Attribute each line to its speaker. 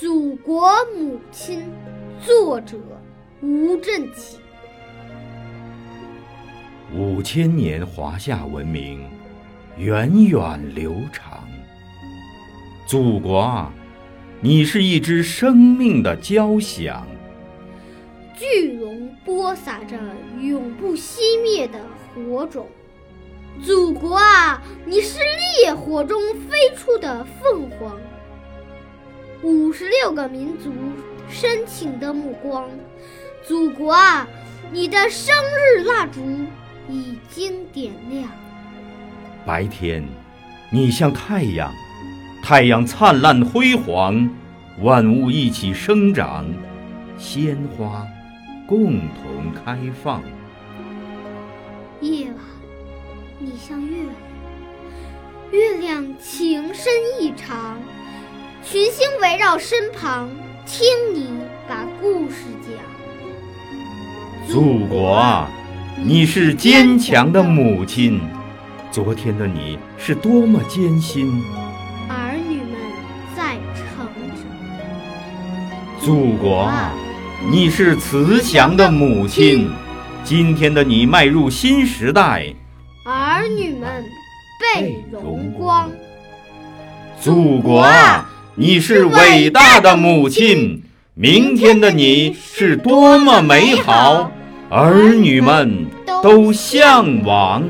Speaker 1: 祖国母亲，作者吴振起。
Speaker 2: 五千年华夏文明，源远流长。祖国啊，你是一支生命的交响，
Speaker 1: 巨龙播撒着永不熄灭的火种。祖国啊，你是烈火中飞出的凤凰。五十六个民族深情的目光，祖国啊，你的生日蜡烛已经点亮。
Speaker 2: 白天，你像太阳，太阳灿烂辉煌，万物一起生长，鲜花共同开放。
Speaker 1: 夜晚，你像月亮，月亮情深意长。群星围绕身旁，听你把故事讲。
Speaker 2: 祖国啊，你是坚强的母亲。昨天的你是多么艰辛，
Speaker 1: 儿女们在成长。
Speaker 2: 祖国啊，你是慈祥的母亲。今天的你迈入新时代，
Speaker 1: 儿女们被荣光。
Speaker 2: 祖国啊！你是伟大的母亲，明天的你是多么美好，儿女们都向往。